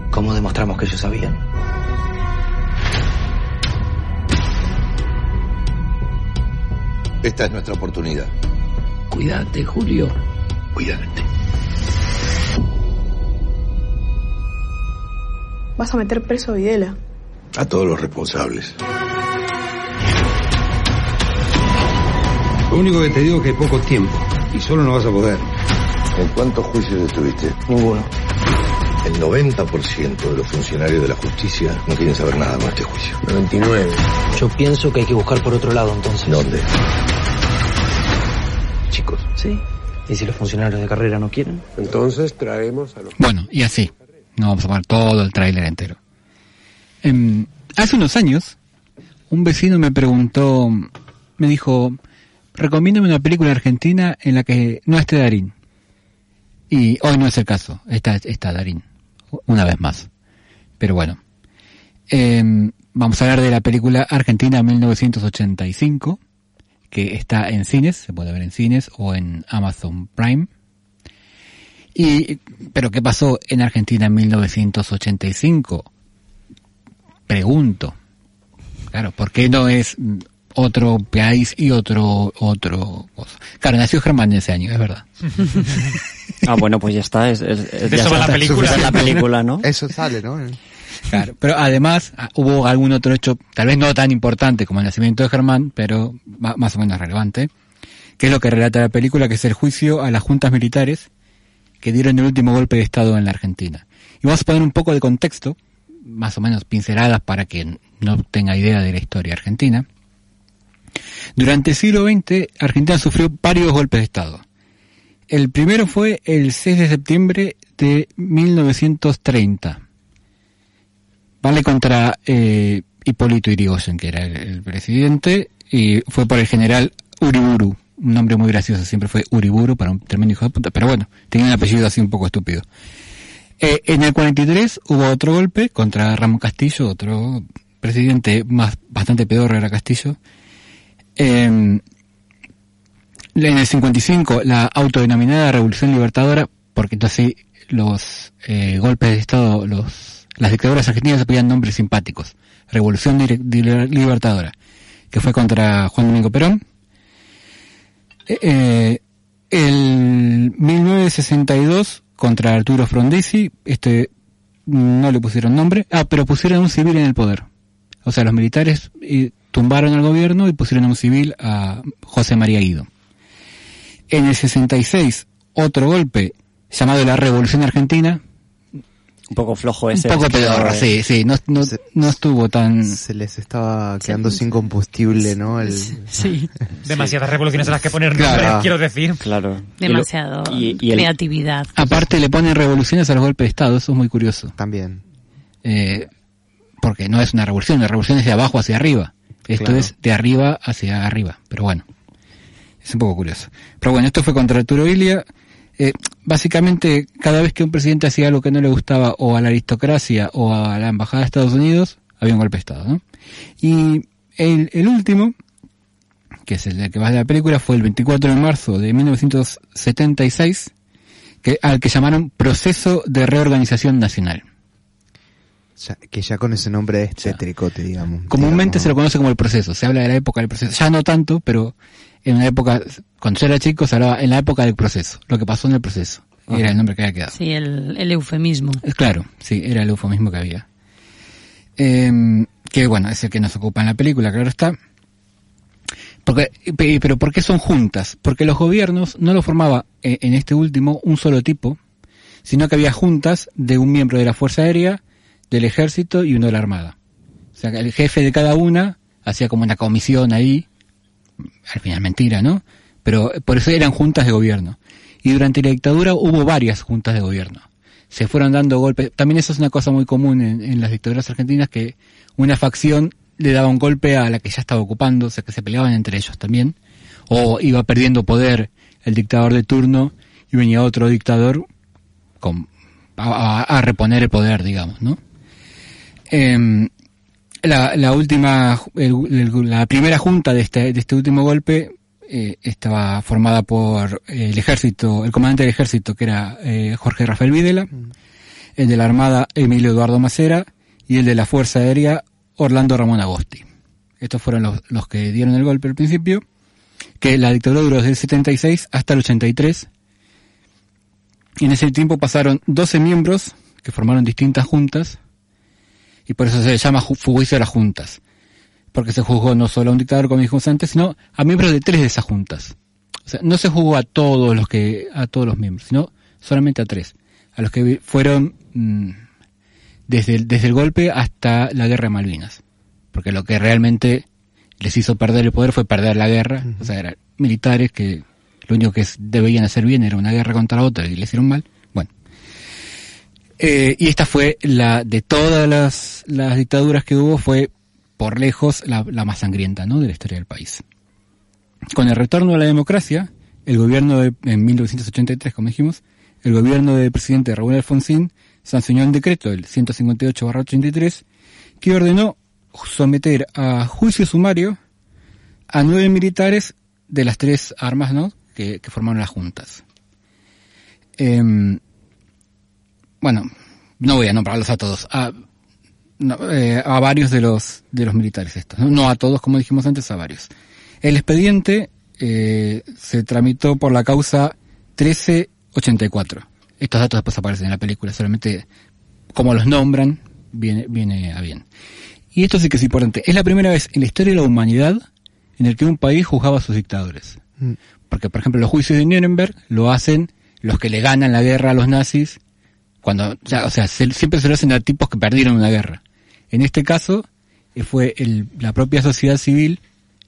¿Cómo demostramos que ellos sabían? Esta es nuestra oportunidad. Cuídate, Julio. Cuídate. Vas a meter preso a Videla. A todos los responsables. Lo único que te digo es que hay poco tiempo y solo no vas a poder. ¿En cuántos juicios estuviste? Ninguno. El 90% de los funcionarios de la justicia no quieren saber nada con este juicio. 99. Yo pienso que hay que buscar por otro lado entonces. ¿Dónde? Chicos. Sí. ¿Y si los funcionarios de carrera no quieren? Entonces traemos a los... Bueno, y así. No vamos a poner todo el tráiler entero. Em, hace unos años, un vecino me preguntó, me dijo, recomiéndame una película argentina en la que no esté Darín. Y hoy no es el caso, está, está Darín, una vez más. Pero bueno, Em, vamos a hablar de la película Argentina 1985, que está en cines, se puede ver en cines o en Amazon Prime. Y, pero ¿qué pasó en Argentina en 1985? Pregunto. Claro, ¿por qué no es otro país y otro, otro cosa? Claro, nació Germán ese año, es verdad. Ah, bueno, pues ya está. Es, es- es- De ya eso va la película. es la película, ¿no? Eso sale, ¿no? Claro, pero además ah, hubo algún otro hecho, tal vez no tan importante como el nacimiento de Germán, pero más o menos relevante, que es lo que relata la película, que es el juicio a las juntas militares que dieron el último golpe de Estado en la Argentina. Y vamos a poner un poco de contexto, más o menos pinceladas para que no tenga idea de la historia argentina. Durante el siglo XX, Argentina sufrió varios golpes de Estado. El primero fue el 6 de septiembre de 1930. Vale contra eh, Hipólito Yrigoyen, que era el, el presidente, y fue por el general Uriburu. Un nombre muy gracioso, siempre fue Uriburu para un tremendo hijo de puta, pero bueno, tenía un apellido así un poco estúpido. Eh, en el 43 hubo otro golpe contra Ramón Castillo, otro presidente más bastante peor era Castillo. Eh, en el 55 la autodenominada Revolución Libertadora, porque entonces los eh, golpes de Estado, los, las dictaduras argentinas se pedían nombres simpáticos. Revolución Libertadora, que fue contra Juan Domingo Perón. Eh, eh, el 1962 contra Arturo Frondizi, este no le pusieron nombre, ah, pero pusieron un civil en el poder. O sea, los militares eh, tumbaron al gobierno y pusieron a un civil a José María Guido. En el 66, otro golpe llamado la Revolución Argentina. Un poco flojo ese. Un poco pedorra, sí, sí, no, no, no estuvo tan... Se les estaba quedando sin combustible, ¿no? El... Sí. Demasiadas revoluciones a las que poner Claro. quiero decir. Claro. Demasiado y- y el- creatividad. Aparte le ponen revoluciones a los golpes de Estado, eso es muy curioso. También. Eh, porque no es una revolución, la revolución es de abajo hacia arriba. Esto Claro. es de arriba hacia arriba, pero bueno, es un poco curioso. Pero bueno, esto fue contra Arturo Ilia. Eh, básicamente, cada vez que un presidente hacía algo que no le gustaba o a la aristocracia o a la embajada de Estados Unidos, había un golpe de Estado, ¿no? Y el, el último, que es el que va de la película, fue el 24 de marzo de 1976, que, al que llamaron Proceso de Reorganización Nacional. Ya- que ya con ese nombre es tétricote, digamos. Comúnmente se lo conoce como el proceso, se habla de la época del proceso, ya no tanto, pero en una época, cuando yo era chico se hablaba en la época del proceso, lo que pasó en el proceso, Ajá. era el nombre que había quedado. Sí, el, el eufemismo. Es Claro, sí, era el eufemismo que había. Em, que bueno, es el que nos ocupa en la película, claro está. Porque, pe- pero ¿por qué son juntas? Porque los gobiernos no lo formaba eh, en este último un solo tipo, sino que había juntas de un miembro de la Fuerza Aérea, del Ejército y uno de la Armada. O sea, el jefe de cada una hacía como una comisión ahí, al final mentira, ¿no? Pero eh, por eso eran juntas de gobierno. Y durante la dictadura hubo varias juntas de gobierno. Se fueron dando golpes. También eso es una cosa muy común en, las dictaduras argentinas, que una facción le daba un golpe a la que ya estaba ocupando, o sea que se peleaban entre ellos también. O iba perdiendo poder el dictador de turno y venía otro dictador con, a reponer el poder, digamos, ¿no? Em, la, la última, el- la primera junta de este, de este último golpe eh, estaba formada por el ejército, el comandante del ejército que era eh, Jorge Rafael Videla, el de la armada Emilio Eduardo Macera y el de la fuerza aérea Orlando Ramón Agosti. Estos fueron los, los que dieron el golpe al principio, que la dictadura duró desde el 76 hasta el 83. Y en ese tiempo pasaron 12 miembros que formaron distintas juntas y por eso se llama ju- juicio de las juntas. porque se juzgó no solo a un dictador, como dijimos antes, sino a miembros de tres de esas juntas. O sea, no se juzgó a todos los que, a todos los miembros, sino solamente a tres. A los que fueron mm, desde, el, desde el golpe hasta la guerra de Malvinas. Porque lo que realmente les hizo perder el poder fue perder la guerra. O sea, eran militares que lo único que debían hacer bien era una guerra contra otra y le hicieron mal. Eh, y esta fue la, de todas las, las dictaduras que hubo, fue por lejos la, más sangrienta, ¿no? De la historia del país. Con el retorno a la democracia, el gobierno de, en 1983, como dijimos, el gobierno del presidente Raúl Alfonsín sancionó un decreto, el 158-83, que ordenó someter a juicio sumario a nueve militares de las tres armas, ¿no? Que, que formaron las juntas. Em, bueno, no voy a nombrarlos a todos, a, eh, a varios de los de los militares estos, ¿no? No a todos, como dijimos antes, a varios. El expediente eh, se tramitó por la causa 1384. Estos datos después aparecen en la película, solamente como los nombran, viene, viene a bien. Y esto sí que es importante. Es la primera vez en la historia de la humanidad en el que un país juzgaba a sus dictadores. Mm. Porque, por ejemplo, los juicios de Nuremberg lo hacen los que le ganan la guerra a los nazis, cuando, o sea, o sea, se- siempre se lo hacen a tipos que perdieron una guerra. En este caso, eh, fue el- la propia sociedad civil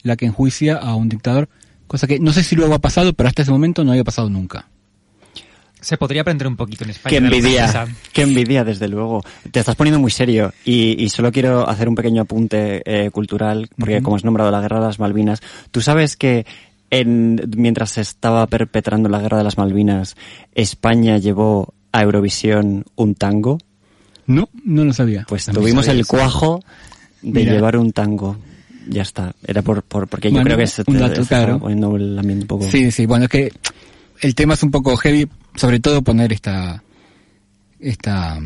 la que enjuicia a un dictador, cosa que no sé si luego ha pasado, pero hasta ese momento no había pasado nunca. Se podría aprender un poquito en España. Qué envidia, qué envidia, desde luego. Te estás poniendo muy serio y, y solo quiero hacer un pequeño apunte eh, cultural, porque como has nombrado la Guerra de las Malvinas, tú sabes que en, mientras se estaba perpetrando la Guerra de las Malvinas, España llevó a Eurovisión un tango. No, no lo sabía. Pues tuvimos sabía el eso. cuajo de Mira. llevar un tango. Ya está. Era por, por porque yo creo que se, un dato, claro. poniendo el ambiente un poco. Sí, sí, bueno, es que el tema es un poco heavy, sobre todo poner esta, esta,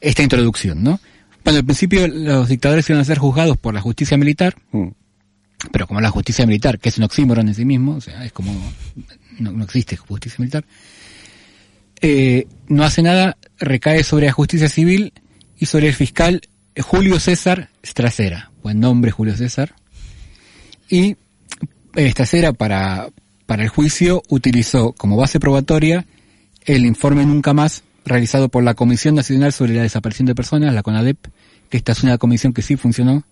esta introducción, ¿no? Bueno, al principio los dictadores iban a ser juzgados por la justicia militar, Mm. pero como la justicia militar, que es un oxímoron en sí mismo, o sea, es como, no, no existe justicia militar, eh, no hace nada, recae sobre la justicia civil y sobre el fiscal Julio César Stracera, buen nombre Julio César, y Stracera para, para el juicio utilizó como base probatoria el informe Nunca Más realizado por la Comisión Nacional sobre la Desaparición de Personas, la CONADEP, que esta es una comisión que sí funcionó,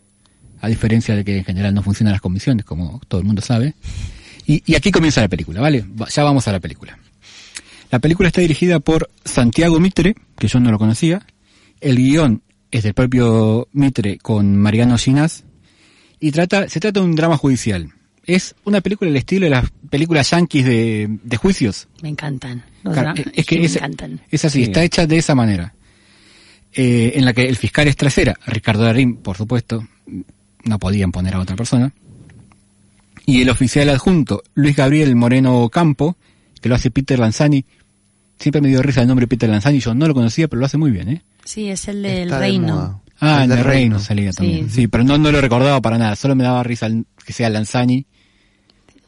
a diferencia de que en general no funcionan las comisiones, como todo el mundo sabe. Y, y aquí comienza la película, ¿vale? Va- Ya vamos a la película. La película está dirigida por Santiago Mitre, que yo no lo conocía. El guion es del propio Mitre con Mariano Ginás. Y trata, se trata de un drama judicial. Es una película del estilo de las películas yanquis de, de juicios. Me encantan. Los Claro, es que me es, encantan. es así, Sí. está hecha de esa manera. Eh, en la que el fiscal es trasera, Ricardo Darín, por supuesto, no podían poner a otra persona. Y el oficial adjunto, Luis Gabriel Moreno Campo, que lo hace Peter Lanzani. Siempre me dio risa el nombre Peter Lanzani, yo no lo conocía, pero lo hace muy bien, ¿eh? Sí, es el del Está reino. Ah, El en de el reino Reino. salía también. Sí, pero no, no lo recordaba para nada, solo me daba risa el- que sea Lanzani.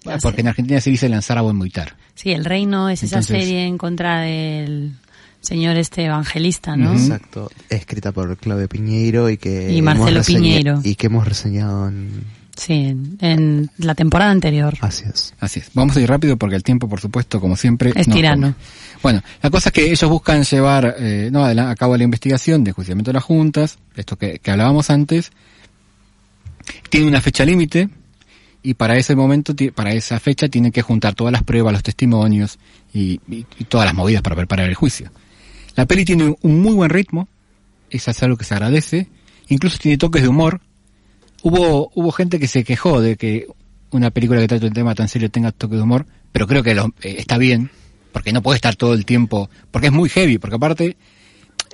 Ya Porque en Argentina se dice lanzar a buen militar. Sí, el reino es esa serie en contra del señor este evangelista, ¿no? Exacto. Escrita por Claudio Piñeiro y que... Y Marcelo Piñeiro. Y que hemos reseñado en... Sí, en, la temporada anterior. Así es. Así es. Vamos a ir rápido porque el tiempo, por supuesto, como siempre... Es tirano. come. Bueno, la cosa es que ellos buscan llevar eh, no, a cabo la investigación de enjuiciamiento de las juntas, esto que, que hablábamos antes. Tiene una fecha límite y para ese momento, para esa fecha, tienen que juntar todas las pruebas, los testimonios y, y- y todas las movidas para preparar el juicio. La peli tiene un muy buen ritmo, eso es algo que se agradece, incluso tiene toques de humor. Hubo, hubo gente que se quejó de que una película que trata un tema tan serio tenga toques de humor, pero creo que lo- eh, está bien, porque no puede estar todo el tiempo, porque es muy heavy, porque aparte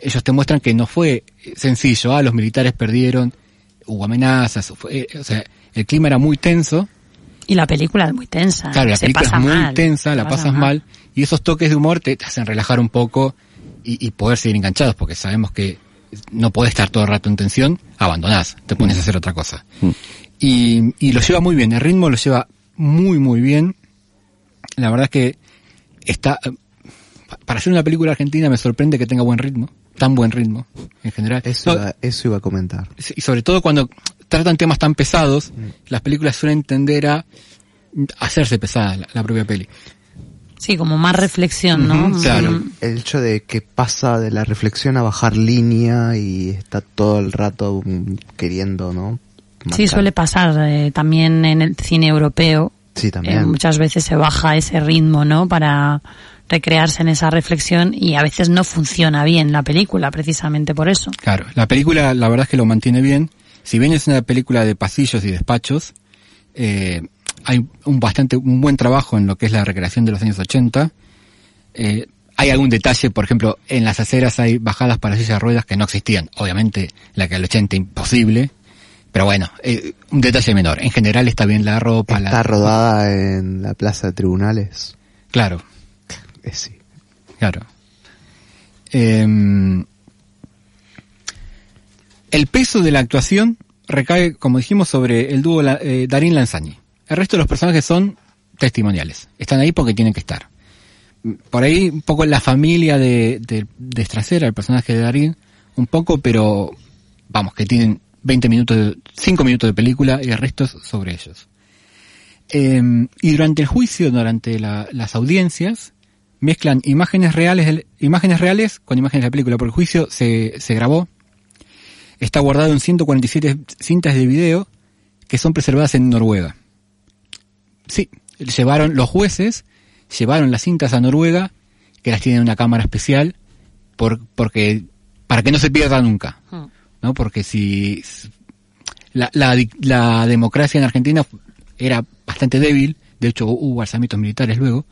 ellos te muestran que no fue sencillo, ah, los militares perdieron, hubo amenazas, fue- eh, o sea, el clima era muy tenso, Y la película es muy tensa. Claro, la Se película pasa es muy mal, tensa, la pasa pasas mal. y esos toques de humor te, te hacen relajar un poco y, y poder seguir enganchados, porque sabemos que no puedes estar todo el rato en tensión, abandonás, te pones a hacer otra cosa. Y, y lo lleva muy bien, el ritmo lo lleva muy, muy bien. La verdad es que está, pa- para hacer una película argentina me sorprende que tenga buen ritmo, tan buen ritmo en general. Eso, No, iba, eso iba a comentar. y sobre todo cuando tratan temas tan pesados, las películas suelen tender a hacerse pesada la, la propia peli. Sí, como más reflexión, ¿no? Claro. El hecho de que pasa de la reflexión a bajar línea y está todo el rato queriendo, ¿no? Sí, suele pasar eh, también en el cine europeo. Sí, también. Eh, muchas veces se baja ese ritmo, ¿no? Para recrearse en esa reflexión y a veces no funciona bien la película, precisamente por eso. Claro, la película la verdad es que lo mantiene bien. Si bien es una película de pasillos y despachos, eh, hay un bastante un buen trabajo en lo que es la recreación de los años 80. Eh, hay algún detalle, por ejemplo, en las aceras hay bajadas para sillas de ruedas que no existían. Obviamente, la que al 80 imposible. Pero bueno, eh, un detalle menor. En general está bien la ropa. Está la... rodada en la plaza de tribunales. Claro. Eh, sí. Claro. Eh, el peso de la actuación recae, como dijimos, sobre el dúo eh, Darín Lanzani. El resto de los personajes son testimoniales. Están ahí porque tienen que estar. Por ahí un poco la familia de, de, de el personaje de Darín, un poco, pero vamos, que tienen 20 minutos, de, 5 minutos de película y el resto es sobre ellos. Eh, y durante el juicio, durante la- las audiencias, mezclan imágenes reales, imágenes reales con imágenes de la película, porque el juicio se, se grabó, está guardado en 147 cintas de video que son preservadas en Noruega. Sí, llevaron los jueces, llevaron las cintas a Noruega, que las tienen en una cámara especial, por, porque, para que no se pierda nunca, ¿no? Porque si, la, la, la democracia en Argentina era bastante débil, de hecho hubo alzamientos militares luego,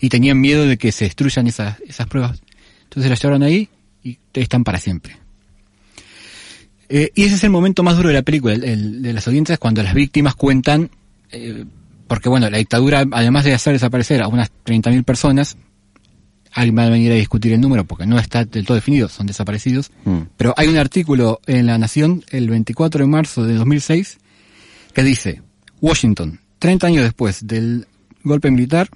y tenían miedo de que se destruyan esas, esas pruebas. Entonces las llevaron ahí y están para siempre. Eh, y ese es el momento más duro de la película, el, el de las audiencias, cuando las víctimas cuentan, eh, porque bueno, la dictadura, además de hacer desaparecer a unas 30.000 personas, alguien va a venir a discutir el número porque no está del todo definido, son desaparecidos, pero hay un artículo en La Nación el 24 de marzo de 2006 que dice, Washington, 30 años después del golpe militar,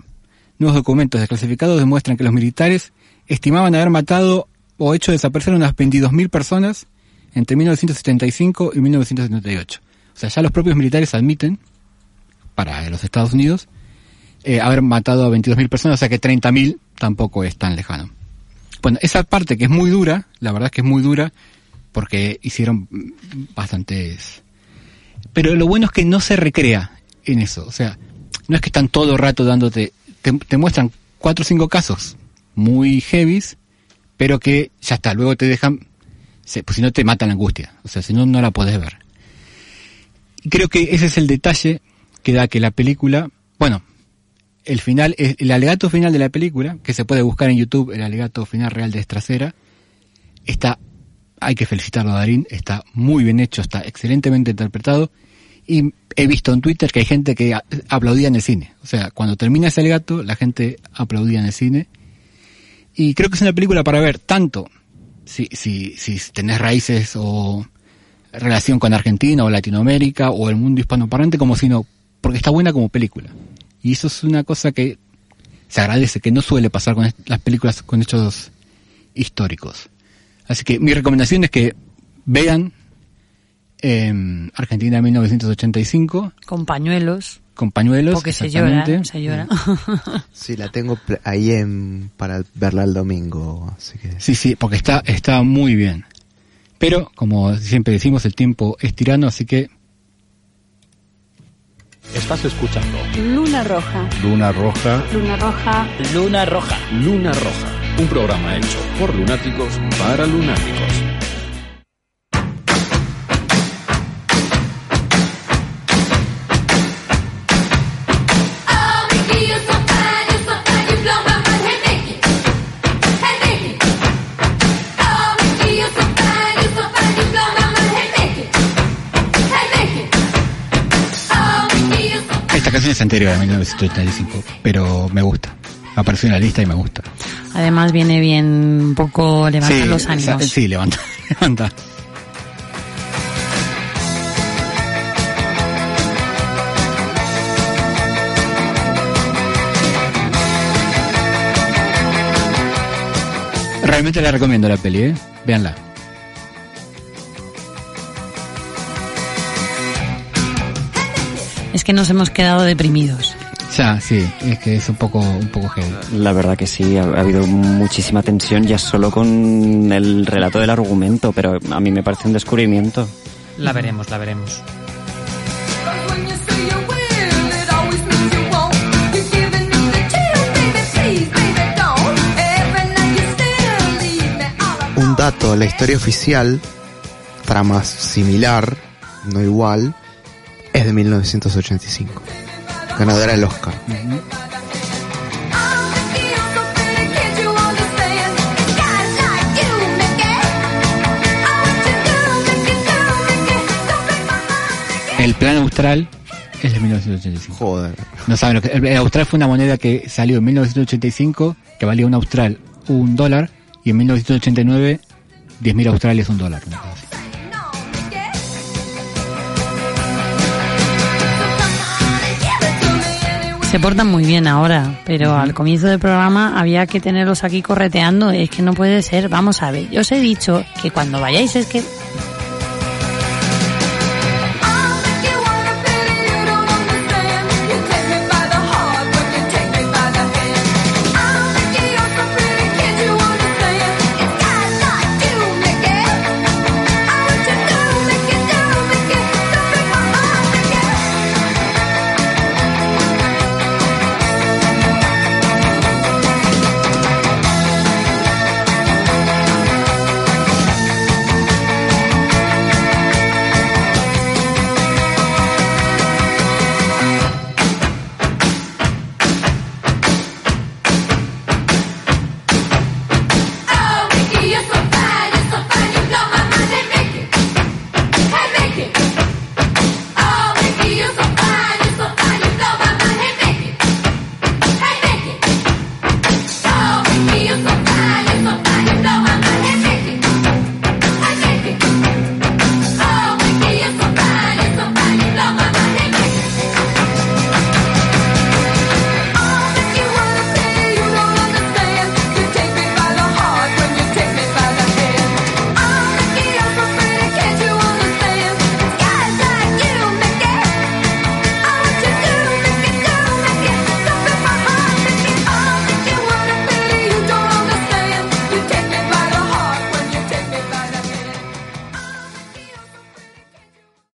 nuevos documentos desclasificados demuestran que los militares estimaban haber matado o hecho desaparecer unas 22.000 personas entre 1975 y 1978. O sea, ya los propios militares admiten, para los Estados Unidos, eh, haber matado a 22.000 personas, o sea que 30.000 tampoco es tan lejano. Bueno, esa parte que es muy dura, la verdad es que es muy dura, porque hicieron bastantes... Pero lo bueno es que no se recrea en eso, o sea, no es que están todo el rato dándote... Te, muestran cuatro o cinco casos muy heavies, pero que ya está, luego te dejan... pues si no te mata la angustia, o sea, si no, no la podés ver. Creo que ese es el detalle que da que la película, bueno, el final, el alegato final de la película, que se puede buscar en YouTube, el alegato final real de Estracera, está, hay que felicitarlo a Darín, está muy bien hecho, está excelentemente interpretado, y he visto en Twitter que hay gente que aplaudía en el cine. O sea, cuando termina ese alegato, la gente aplaudía en el cine. Y creo que es una película para ver tanto si, si, si tenés raíces o relación con Argentina o Latinoamérica o el mundo hispanoparlante como si no, porque está buena como película. Y eso es una cosa que se agradece, que no suele pasar con las películas con hechos históricos. Así que mi recomendación es que vean em, Argentina 1985 Con pañuelos. con pañuelos. Porque se llora, exactamente. se llora. Sí, la tengo ahí en, para verla el domingo, así que... Sí, sí, porque está, está muy bien. Pero, como siempre decimos, el tiempo es tirano, así que Estás escuchando Luna Roja. Luna Roja, Luna Roja. Luna Roja, Luna Roja, un programa hecho por lunáticos para lunáticos. Es anterior a 1985, pero me gusta. Apareció en la lista y me gusta. Además viene bien un poco levantar los esa- ánimos. sí, levanta, levanta. Realmente la recomiendo la peli, ¿eh? Véanla. Es que nos hemos quedado deprimidos. Ya, sí, es que es un poco, un poco heavy. La verdad que sí, ha, ha habido muchísima tensión ya solo con el relato del argumento, pero a mí me parece un descubrimiento. La veremos, la veremos. Un dato, la historia oficial, trama similar, no igual, es de 1985. Ganadora del Oscar. El plan austral es de 1985. Joder. No saben lo que. El austral fue una moneda que salió en 1985, que valía un austral un dólar, y en 1989, 10.000 australes un dólar. una Se portan muy bien ahora, pero al comienzo del programa había que tenerlos aquí correteando. Es que no puede ser. Vamos a ver, yo os he dicho que cuando vayáis es que